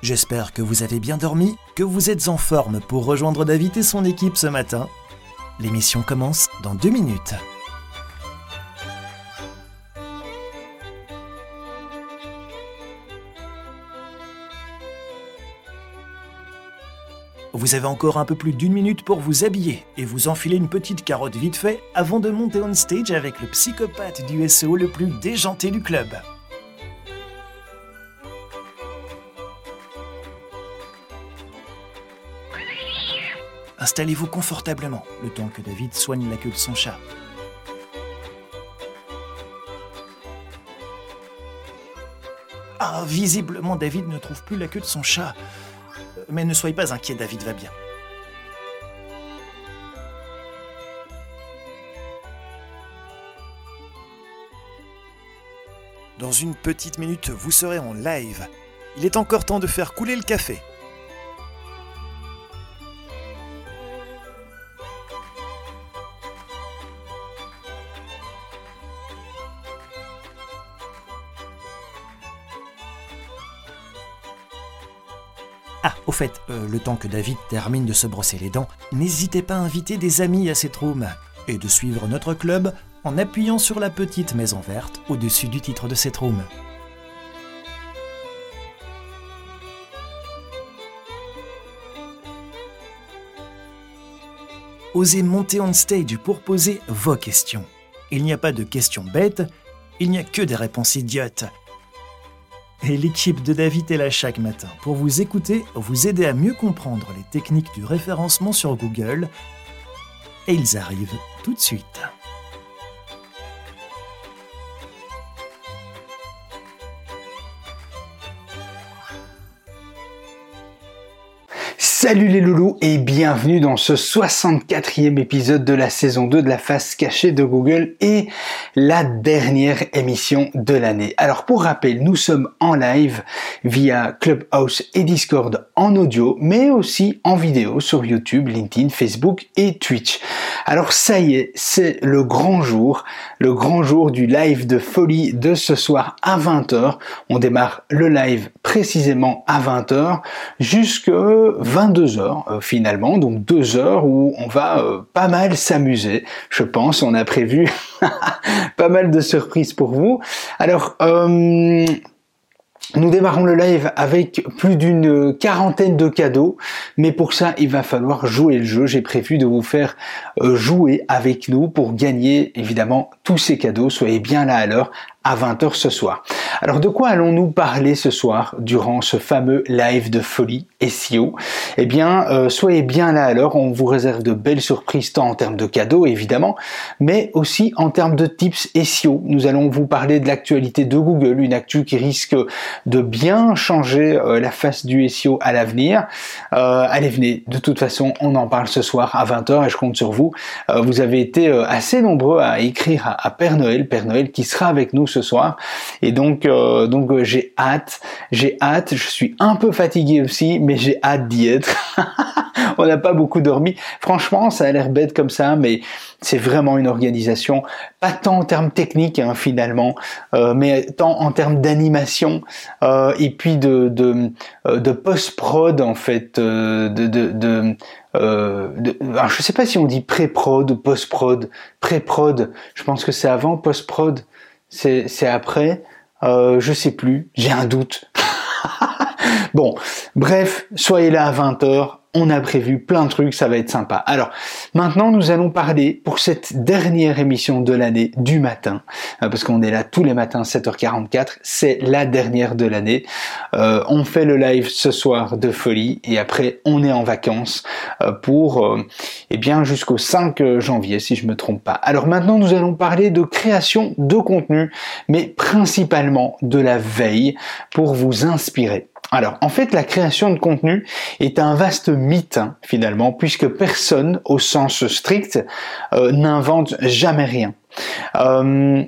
J'espère que vous avez bien dormi, que vous êtes en forme pour rejoindre David et son équipe ce matin. L'émission commence dans deux minutes. Vous avez encore un peu plus d'une minute pour vous habiller et vous enfiler une petite carotte vite fait avant de monter on stage avec le psychopathe du SEO le plus déjanté du club. Installez-vous confortablement le temps que David soigne la queue de son chat. Ah, visiblement David ne trouve plus la queue de son chat. Mais ne soyez pas inquiet, David va bien. Dans une petite minute, vous serez en live. Il est encore temps de faire couler le café. Ah, au fait, euh, le temps que David termine de se brosser les dents, n'hésitez pas à inviter des amis à cette room et de suivre notre club en appuyant sur la petite maison verte au-dessus du titre de cette room. Osez monter on stage pour poser vos questions. Il n'y a pas de questions bêtes, il n'y a que des réponses idiotes. Et l'équipe de David est là chaque matin pour vous écouter, vous aider à mieux comprendre les techniques du référencement sur Google. Et ils arrivent tout de suite. Salut les loulous et bienvenue dans ce 64e épisode de la saison 2 de la face cachée de Google et la dernière émission de l'année. Alors pour rappel, nous sommes en live via Clubhouse et Discord en audio, mais aussi en vidéo sur YouTube, LinkedIn, Facebook et Twitch. Alors ça y est, c'est le grand jour, le grand jour du live de folie de ce soir à 20h. On démarre le live précisément à 20h jusque 22 heures euh, finalement, donc deux heures où on va euh, pas mal s'amuser. Je pense, on a prévu pas mal de surprises pour vous. Alors, euh, nous démarrons le live avec plus d'une quarantaine de cadeaux, mais pour ça, il va falloir jouer le jeu. J'ai prévu de vous faire jouer avec nous pour gagner évidemment tous ces cadeaux. Soyez bien là à l'heure à 20h ce soir. Alors de quoi allons-nous parler ce soir durant ce fameux live de folie SEO Eh bien, euh, soyez bien là alors, on vous réserve de belles surprises tant en termes de cadeaux évidemment, mais aussi en termes de tips SEO. Nous allons vous parler de l'actualité de Google, une actu qui risque de bien changer euh, la face du SEO à l'avenir. Euh, allez, venez, de toute façon, on en parle ce soir à 20h et je compte sur vous. vous avez été assez nombreux à écrire à, à Père Noël, Père Noël qui sera avec nous ce soir. Et donc, euh, donc euh, j'ai hâte, j'ai hâte. Je suis un peu fatigué aussi, mais j'ai hâte d'y être. On n'a pas beaucoup dormi. Franchement, ça a l'air bête comme ça, mais c'est vraiment une organisation, pas tant en termes techniques hein, finalement, euh, mais tant en termes d'animation et puis de de, de post prod en fait, de de, je sais pas si on dit pré-prod ou post-prod. Pré-prod, je pense que c'est avant post-prod c'est après, euh, je sais plus, j'ai un doute. bon, bref, soyez là à 20h, on a prévu plein de trucs, ça va être sympa. Alors, maintenant, nous allons parler pour cette dernière émission de l'année du matin, euh, parce qu'on est là tous les matins 7h44, c'est la dernière de l'année. Euh, on fait le live ce soir de folie et après on est en vacances euh, pour, eh bien, jusqu'au 5 janvier, si je me trompe pas. Alors maintenant, nous allons parler de création de contenu, mais principalement de la veille pour vous inspirer. Alors, en fait, la création de contenu est un vaste mythe, hein, finalement, puisque personne, au sens strict, euh, n'invente jamais rien. Euh,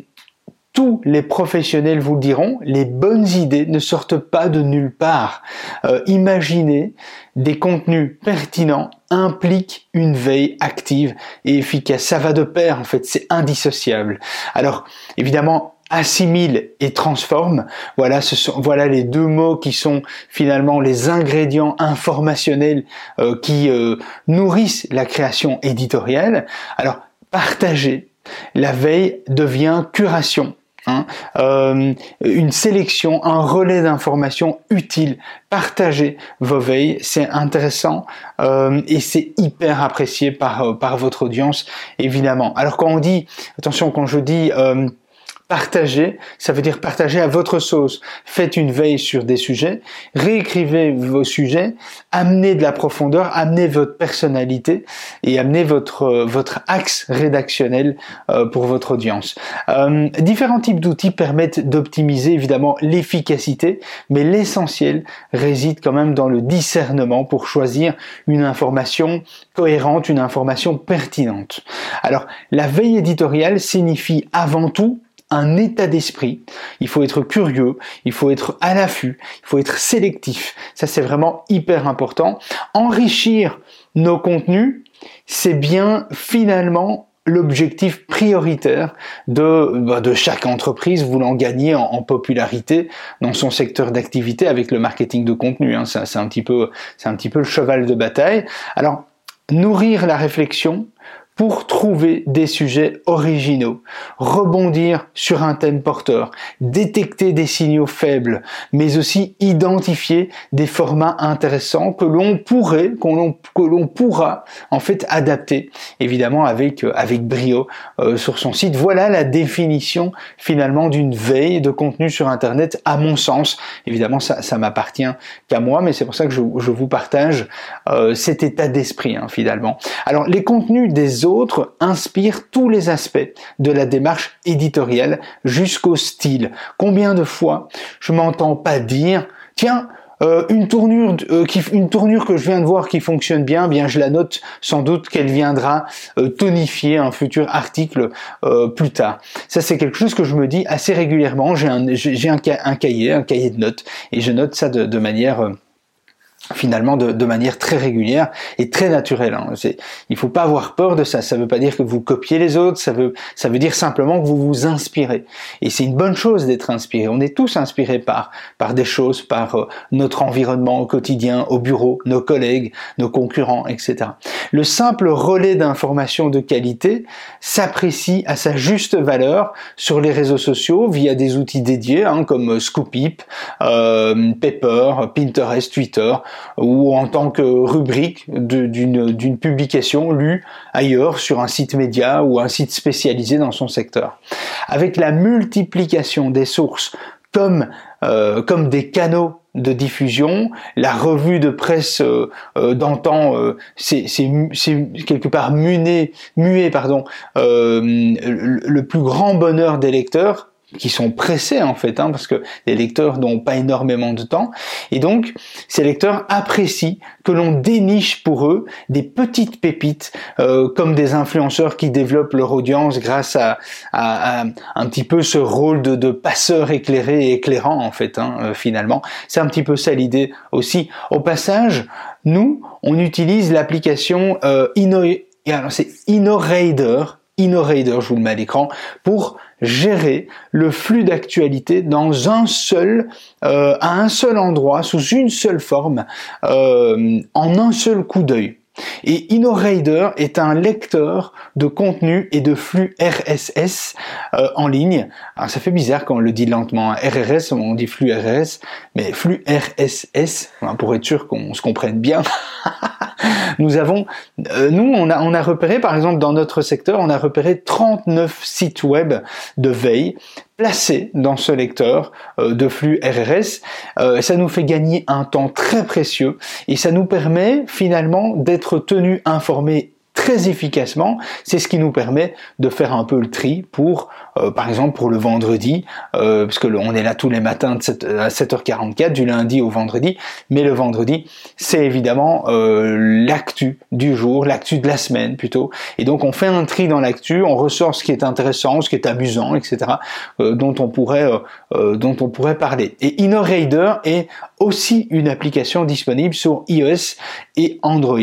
tous les professionnels vous le diront, les bonnes idées ne sortent pas de nulle part. Euh, imaginez des contenus pertinents implique une veille active et efficace. Ça va de pair, en fait, c'est indissociable. Alors, évidemment, assimile et transforme. Voilà, ce sont, voilà les deux mots qui sont finalement les ingrédients informationnels euh, qui euh, nourrissent la création éditoriale. Alors, partager, la veille devient curation. Hein, euh, une sélection, un relais d'informations utiles. Partagez vos veilles, c'est intéressant et c'est hyper apprécié par, par votre audience, évidemment. Alors quand on dit, attention, quand je dis Partager, ça veut dire partager à votre sauce. Faites une veille sur des sujets, réécrivez vos sujets, amenez de la profondeur, amenez votre personnalité et amenez votre euh, votre axe rédactionnel euh, pour votre audience. Euh, différents types d'outils permettent d'optimiser évidemment l'efficacité, mais l'essentiel réside quand même dans le discernement pour choisir une information cohérente, une information pertinente. Alors, la veille éditoriale signifie avant tout un état d'esprit. Il faut être curieux, il faut être à l'affût, il faut être sélectif. Ça, c'est vraiment hyper important. Enrichir nos contenus, c'est bien finalement l'objectif prioritaire de, bah, de chaque entreprise voulant gagner en, popularité dans son secteur d'activité avec le marketing de contenu. Hein. C'est un petit peu, c'est un petit peu le cheval de bataille. Alors, nourrir la réflexion, pour trouver des sujets originaux, rebondir sur un thème porteur, détecter des signaux faibles, mais aussi identifier des formats intéressants que l'on pourrait, que l'on pourra en fait adapter, évidemment avec euh, brio euh, sur son site. Voilà la définition finalement d'une veille de contenu sur Internet, à mon sens. Évidemment, ça, m'appartient qu'à moi, mais c'est pour ça que je, je vous partage euh, cet état d'esprit hein, finalement. Alors les contenus des autres autres inspire tous les aspects de la démarche éditoriale jusqu'au style. Combien de fois je m'entends pas dire, tiens, euh, une tournure euh, qui, une tournure que je viens de voir qui fonctionne bien, bien je la note sans doute qu'elle viendra euh, tonifier un futur article plus tard. Ça c'est quelque chose que je me dis assez régulièrement. J'ai un, j'ai un, cahier, un cahier de notes et je note ça de manière finalement de, de, manière très régulière et très naturelle. Hein. Il faut pas avoir peur de ça. Ça veut pas dire que vous copiez les autres. Ça veut, ça veut dire simplement que vous vous inspirez. Et c'est une bonne chose d'être inspiré. On est tous inspirés par par des choses, par euh, notre environnement au quotidien, au bureau, nos collègues, nos concurrents, etc. Le simple relais d'informations de qualité s'apprécie à sa juste valeur sur les réseaux sociaux via des outils dédiés hein, comme Scoopip, euh, Pepper, Pinterest, Twitter ou en tant que rubrique d'une publication lue ailleurs sur un site média ou un site spécialisé dans son secteur. Avec la multiplication des sources comme, euh, comme des canaux de diffusion, la revue de presse euh, euh, d'antan, c'est quelque part muet, pardon, le plus grand bonheur des lecteurs qui sont pressés en fait, hein, parce que les lecteurs n'ont pas énormément de temps, et donc ces lecteurs apprécient que l'on déniche pour eux des petites pépites, euh, comme des influenceurs qui développent leur audience grâce à, à, un petit peu ce rôle de, de passeur éclairé et éclairant en fait, hein, euh, finalement. C'est un petit peu ça l'idée aussi. Au passage, nous, on utilise l'application euh, Inno, c'est InnoRaider, InnoRaider, je vous le mets à l'écran, pour gérer le flux d'actualité dans un seul, euh, à un seul endroit, sous une seule forme, euh, en un seul coup d'œil. Et InnoRaider est un lecteur de contenu et de flux RSS euh, en ligne. Alors ça fait bizarre quand on le dit lentement. RRS, on dit flux RSS, mais flux RSS, pour être sûr qu'on se comprenne bien. nous avons, euh, nous, on a, on a repéré, par exemple, dans notre secteur, on a repéré 39 sites web de veille placés dans ce lecteur euh, de flux RRS. Euh, ça nous fait gagner un temps très précieux et ça nous permet finalement d'être tenus informés très efficacement. C'est ce qui nous permet de faire un peu le tri pour, euh, par exemple, pour le vendredi, euh, parce on est là tous les matins de 7, à 7h44 du lundi au vendredi, mais le vendredi, c'est évidemment euh, l'actu du jour, l'actu de la semaine plutôt. Et donc on fait un tri dans l'actu, on ressort ce qui est intéressant, ce qui est amusant, etc. dont on pourrait, dont on pourrait parler. Et InnoRaider est aussi une application disponible sur iOS et Android.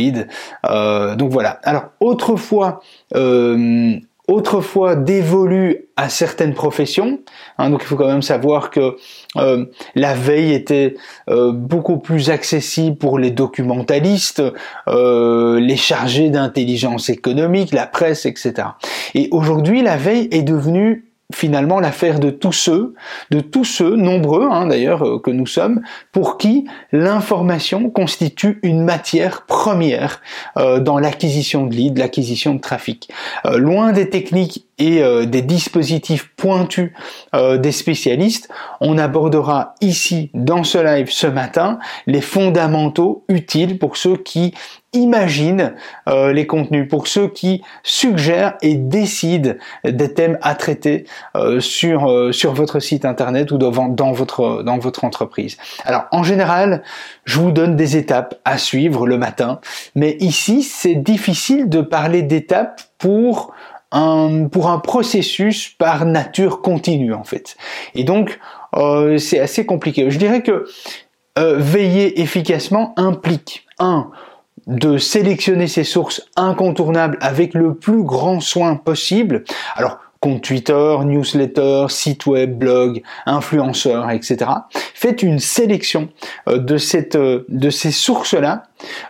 donc voilà. Alors autrefois, euh, autrefois dévolu à certaines professions. Hein, donc il faut quand même savoir que euh, la veille était euh, beaucoup plus accessible pour les documentalistes, euh, les chargés d'intelligence économique, la presse, etc. Et aujourd'hui, la veille est devenue finalement l'affaire de tous ceux, de tous ceux, nombreux hein, d'ailleurs euh, que nous sommes, pour qui l'information constitue une matière première euh, dans l'acquisition de leads, l'acquisition de trafic. Euh, loin des techniques et des dispositifs pointus des spécialistes, on abordera ici dans ce live ce matin les fondamentaux utiles pour ceux qui imagine euh, les contenus, pour ceux qui suggèrent et décident des thèmes à traiter euh, sur, euh, sur votre site internet ou dans, votre, dans votre entreprise. Alors en général, je vous donne des étapes à suivre le matin, mais ici c'est difficile de parler d'étapes pour un, pour un processus par nature continue en fait. Et donc c'est assez compliqué. Je dirais que veiller efficacement implique un de sélectionner ses sources incontournables avec le plus grand soin possible. Alors, compte Twitter, newsletter, site web, blog, influenceur, etc. Faites une sélection euh, de cette, euh, de ces sources-là,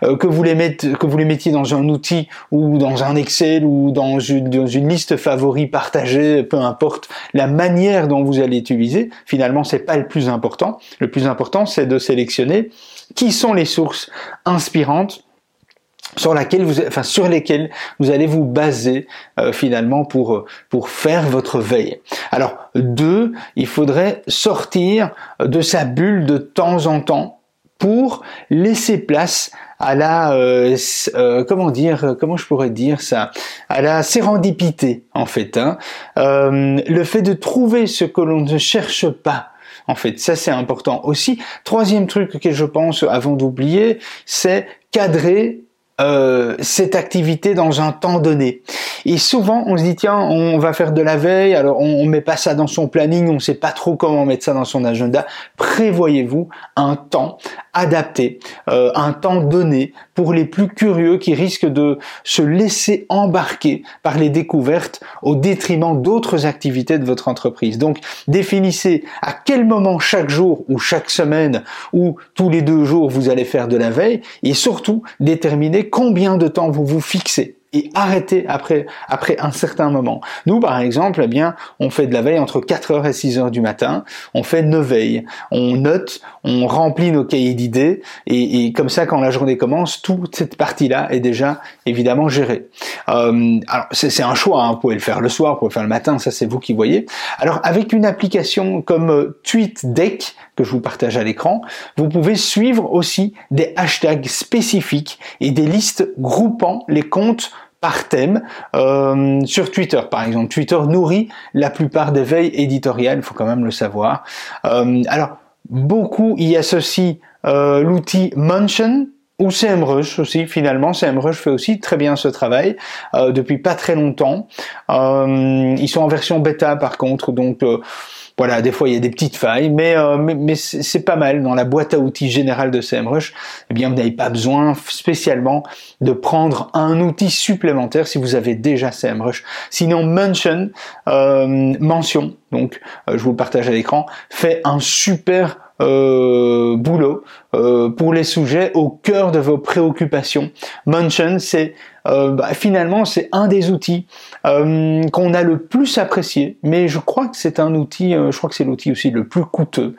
euh, que vous les que vous les mettiez dans un outil ou dans un Excel ou dans une, dans une liste favoris partagée, peu importe la manière dont vous allez utiliser. Finalement, c'est pas le plus important. Le plus important, c'est de sélectionner qui sont les sources inspirantes sur laquelle vous, enfin sur lesquelles vous allez vous baser euh, finalement pour euh, pour faire votre veille. Alors deux, il faudrait sortir de sa bulle de temps en temps pour laisser place à la euh, comment dire comment je pourrais dire ça à la sérendipité en fait hein. le fait de trouver ce que l'on ne cherche pas en fait ça c'est important aussi troisième truc que je pense avant d'oublier c'est cadrer euh, cette activité dans un temps donné. Et souvent, on se dit tiens, on va faire de la veille, alors on, on met pas ça dans son planning, on sait pas trop comment mettre ça dans son agenda. Prévoyez-vous un temps adapté, euh, un temps donné pour les plus curieux qui risquent de se laisser embarquer par les découvertes au détriment d'autres activités de votre entreprise. Donc définissez à quel moment chaque jour ou chaque semaine ou tous les deux jours vous allez faire de la veille et surtout déterminez combien de temps vous vous fixez et arrêter après, après un certain moment. Nous, par exemple, eh bien, on fait de la veille entre 4h et 6h du matin, on fait nos veilles, on note, on remplit nos cahiers d'idées, et, et, comme ça, quand la journée commence, toute cette partie-là est déjà évidemment gérée. Euh, alors, c'est un choix, hein, vous pouvez le faire le soir, vous pouvez le faire le matin, ça c'est vous qui voyez. Alors, avec une application comme euh, TweetDeck, que je vous partage à l'écran, vous pouvez suivre aussi des hashtags spécifiques et des listes groupant les comptes par thème euh, sur Twitter par exemple. Twitter nourrit la plupart des veilles éditoriales, faut quand même le savoir. Euh, alors beaucoup y associent euh, l'outil Mention ou CMrush aussi finalement. CMrush fait aussi très bien ce travail depuis pas très longtemps. ils sont en version bêta par contre, donc voilà, des fois il y a des petites failles, mais, euh, mais, c'est pas mal. Dans la boîte à outils générale de SEMrush, eh bien vous n'avez pas besoin spécialement de prendre un outil supplémentaire si vous avez déjà SEMrush. Sinon, Mention, euh, mention, donc euh, je vous le partage à l'écran, fait un super boulot pour les sujets au cœur de vos préoccupations. Mention, c'est euh, bah, finalement c'est un des outils euh, qu'on a le plus apprécié, mais je crois que c'est un outil, euh, je crois que c'est l'outil aussi le plus coûteux,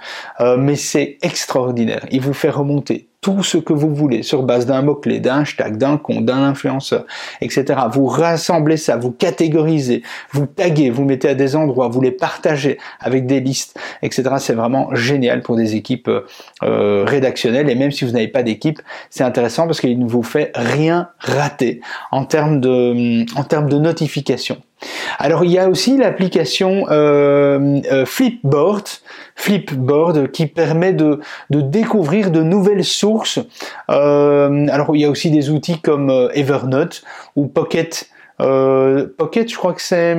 mais c'est extraordinaire. Il vous fait remonter tout ce que vous voulez sur base d'un mot-clé, d'un hashtag, d'un compte, d'un influenceur, etc. Vous rassemblez ça, vous catégorisez, vous taguez, vous mettez à des endroits, vous les partagez avec des listes, etc. C'est vraiment génial pour des équipes euh, rédactionnelles et même si vous n'avez pas d'équipe, c'est intéressant parce qu'il ne vous fait rien rater en termes de, en termes de notification. Alors il y a aussi l'application euh, euh, Flipboard, Flipboard qui permet de, découvrir de nouvelles sources. Euh, alors il y a aussi des outils comme Evernote ou Pocket Pocket, je crois que c'est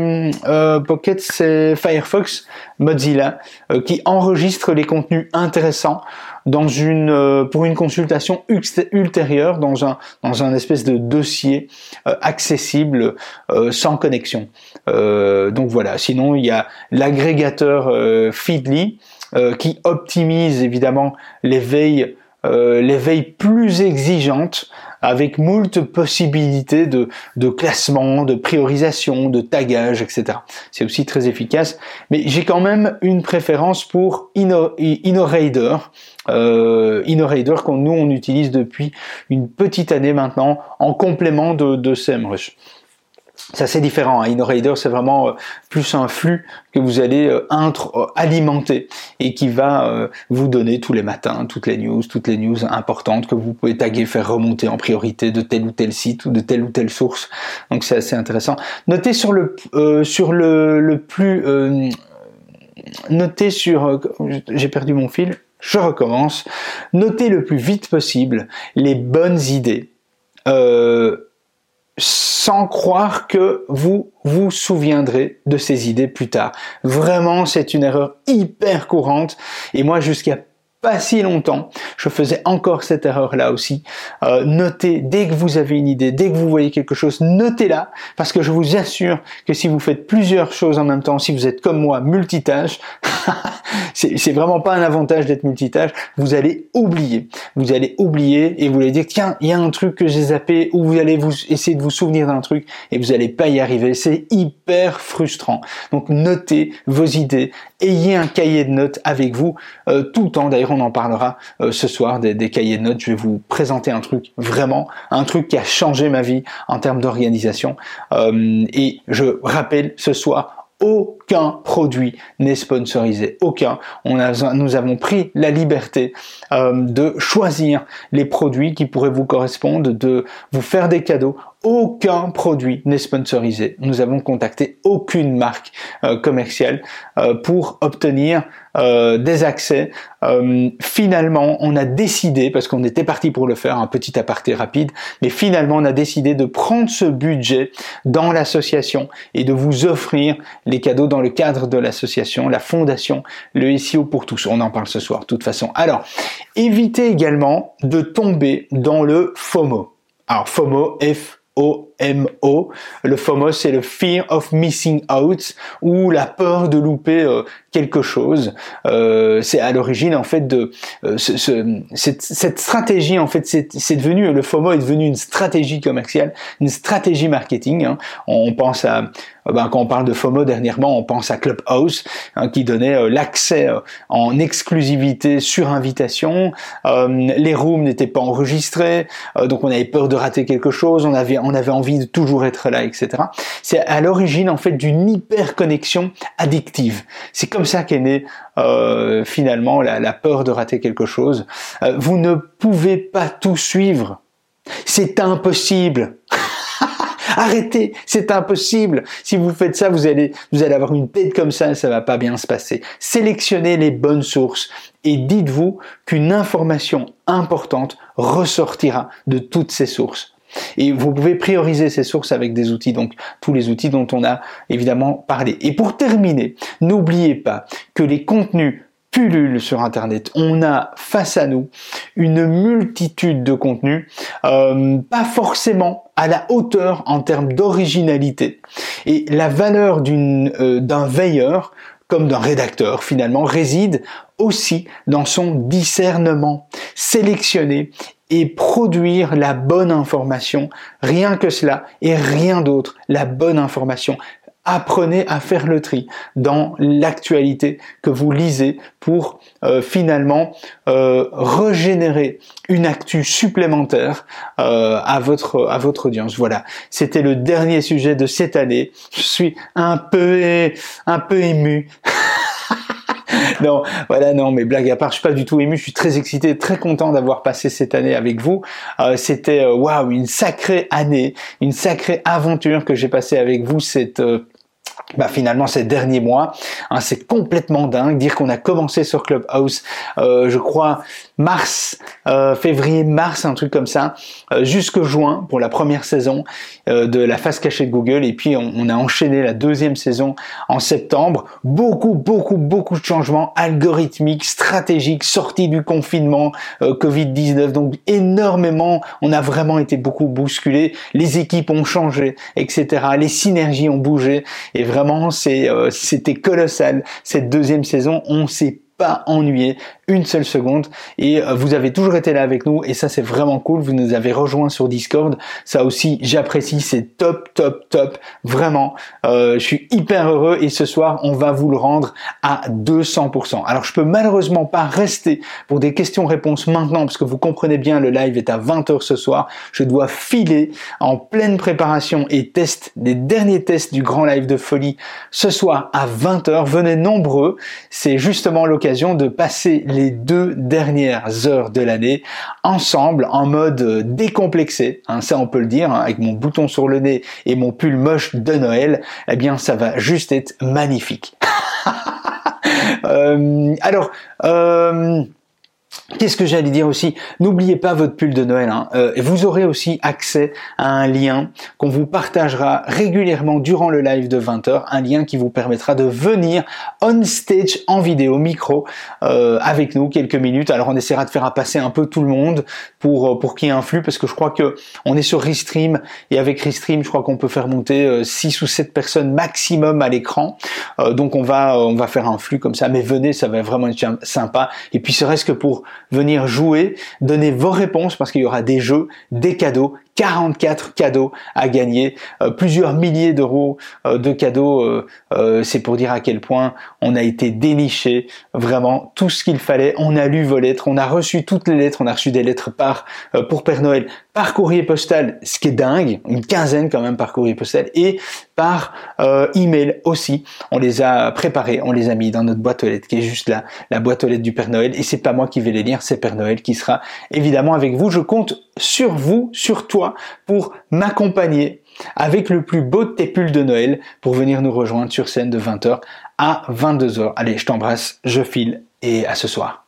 Pocket, c'est Firefox, Mozilla, qui enregistre les contenus intéressants dans une pour une consultation ultérieure dans un dans un espèce de dossier accessible sans connexion. donc voilà. Sinon il y a l'agrégateur Feedly qui optimise évidemment les veilles euh, les veilles plus exigeantes avec moult possibilités de, de classement, de priorisation, de tagage, etc. C'est aussi très efficace. Mais j'ai quand même une préférence pour InnoRaider, euh, InnoRaider qu'on nous on utilise depuis une petite année maintenant en complément de, de SEMrush. C'est assez différent. Hein. InnoRaider, c'est vraiment euh, plus un flux que vous allez euh, euh, alimenter et qui va vous donner tous les matins toutes les news, toutes les news importantes que vous pouvez taguer, faire remonter en priorité de tel ou tel site ou de telle ou telle source. Donc c'est assez intéressant. Notez sur le sur le, le plus notez sur j'ai perdu mon fil. Je recommence. Notez le plus vite possible les bonnes idées. Euh, sans croire que vous vous souviendrez de ces idées plus tard. Vraiment, c'est une erreur hyper courante. Et moi, jusqu'à pas si longtemps, je faisais encore cette erreur-là aussi. Euh, notez, dès que vous avez une idée, dès que vous voyez quelque chose, notez-la, parce que je vous assure que si vous faites plusieurs choses en même temps, si vous êtes comme moi, multitâche, c'est vraiment pas un avantage d'être multitâche, vous allez oublier. Vous allez oublier et vous allez dire, tiens, il y a un truc que j'ai zappé, ou vous allez vous essayer de vous souvenir d'un truc et vous allez pas y arriver. C'est hyper frustrant. Donc notez vos idées, ayez un cahier de notes avec vous euh, tout le temps d'ailleurs on en parlera euh, ce soir des, cahiers de notes. Je vais vous présenter un truc vraiment, un truc qui a changé ma vie en termes d'organisation. Euh, et je rappelle ce soir aucun produit n'est sponsorisé, aucun. On a, nous avons pris la liberté de choisir les produits qui pourraient vous correspondre, de vous faire des cadeaux aucun produit n'est sponsorisé. Nous avons contacté aucune marque euh, commerciale euh, pour obtenir euh, des accès. finalement, on a décidé, parce qu'on était parti pour le faire, un petit aparté rapide, mais finalement, on a décidé de prendre ce budget dans l'association et de vous offrir les cadeaux dans le cadre de l'association, la fondation, le SEO pour tous. On en parle ce soir, de toute façon. Alors, évitez également de tomber dans le FOMO. Alors, FOMO, F au FOMO. Le FOMO, c'est le Fear of Missing Out ou la peur de louper euh, quelque chose. Euh, c'est à l'origine en fait de euh, ce, cette, cette, stratégie en fait c'est devenu le FOMO est devenu une stratégie commerciale, une stratégie marketing. Hein. On pense à ben, quand on parle de FOMO dernièrement, on pense à Clubhouse hein, qui donnait euh, l'accès en exclusivité sur invitation. les rooms n'étaient pas enregistrés, donc on avait peur de rater quelque chose. On avait on avait envie de toujours être là, etc. C'est à l'origine en fait d'une hyper connexion addictive. C'est comme ça qu'est née euh, finalement la, peur de rater quelque chose. Euh, vous ne pouvez pas tout suivre. C'est impossible. Arrêtez, c'est impossible. Si vous faites ça, vous allez, vous allez avoir une tête comme ça, ça va pas bien se passer. Sélectionnez les bonnes sources et dites-vous qu'une information importante ressortira de toutes ces sources. Et vous pouvez prioriser ces sources avec des outils, donc tous les outils dont on a évidemment parlé. Et pour terminer, n'oubliez pas que les contenus pullulent sur Internet. On a face à nous une multitude de contenus, euh, pas forcément à la hauteur en termes d'originalité. Et la valeur euh, d'un veilleur comme d'un rédacteur finalement réside aussi dans son discernement, sélectionner et produire la bonne information. Rien que cela et rien d'autre. La bonne information. Apprenez à faire le tri dans l'actualité que vous lisez pour euh, finalement euh, régénérer une actu supplémentaire euh, à votre à votre audience. Voilà, c'était le dernier sujet de cette année. Je suis un peu un peu ému. non, voilà, non, mais blague à part, je suis pas du tout ému, je suis très excité, très content d'avoir passé cette année avec vous. Euh, c'était waouh, une sacrée année, une sacrée aventure que j'ai passée avec vous cette euh, bah finalement ces derniers mois. Hein, c'est complètement dingue. Dire qu'on a commencé sur Clubhouse, euh, je crois mars, euh, février, mars, un truc comme ça, euh, jusque juin pour la première saison euh, de la face cachée de Google. Et puis on, on, a enchaîné la deuxième saison en septembre. Beaucoup, beaucoup, beaucoup de changements algorithmiques, stratégiques, sortis du confinement, euh, Covid-19. Donc énormément, on a vraiment été beaucoup bousculé. Les équipes ont changé, etc. Les synergies ont bougé. Et vraiment vraiment, euh, c'était colossal. Cette deuxième saison, on s'est pas ennuyé une seule seconde. Et euh, vous avez toujours été là avec nous. Et ça c'est vraiment cool. Vous nous avez rejoint sur Discord. Ça aussi j'apprécie. C'est top top top. Vraiment. Euh, je suis hyper heureux. Et ce soir on va vous le rendre à 200% alors je peux malheureusement pas rester pour des questions-réponses maintenant parce que vous comprenez bien le live est à 20h ce soir. Je dois filer en pleine préparation et test des derniers tests du grand live de folie ce soir à 20h venez nombreux. C'est justement l'occasion de passer deux dernières heures de l'année ensemble en mode décomplexé, hein, ça on peut le dire, hein, avec mon bouton sur le nez et mon pull moche de Noël, eh bien ça va juste être magnifique. euh, alors, euh, Qu'est-ce que j'allais dire aussi? N'oubliez pas votre pull de Noël. Hein. Euh, vous aurez aussi accès à un lien qu'on vous partagera régulièrement durant le live de 20h, un lien qui vous permettra de venir on stage en vidéo micro euh, avec nous quelques minutes. Alors on essaiera de faire passer un peu tout le monde pour euh, pour qu'il y ait un flux parce que je crois que on est sur Restream et avec Restream, je crois qu'on peut faire monter 6 ou 7 personnes maximum à l'écran. donc on va on va faire un flux comme ça mais venez, ça va vraiment être sympa et puis serait-ce que pour venir jouer, donner vos réponses parce qu'il y aura des jeux, des cadeaux, 44 cadeaux à gagner, euh, plusieurs milliers d'euros euh, de cadeaux. Euh, c'est pour dire à quel point on a été déniché, vraiment tout ce qu'il fallait. On a lu vos lettres, on a reçu toutes les lettres, on a reçu des lettres par pour Père Noël par courrier postal, ce qui est dingue, une quinzaine quand même par courrier postal, et par email aussi. On les a préparés, on les a mis dans notre boîte aux lettres qui est juste là, la boîte aux lettres du Père Noël. Et c'est pas moi qui vais les lire, c'est Père Noël qui sera évidemment avec vous. Je compte sur vous, sur pour m'accompagner avec le plus beau de tes pulls de Noël pour venir nous rejoindre sur scène de 20h à 22h. Allez, je t'embrasse, je file et à ce soir.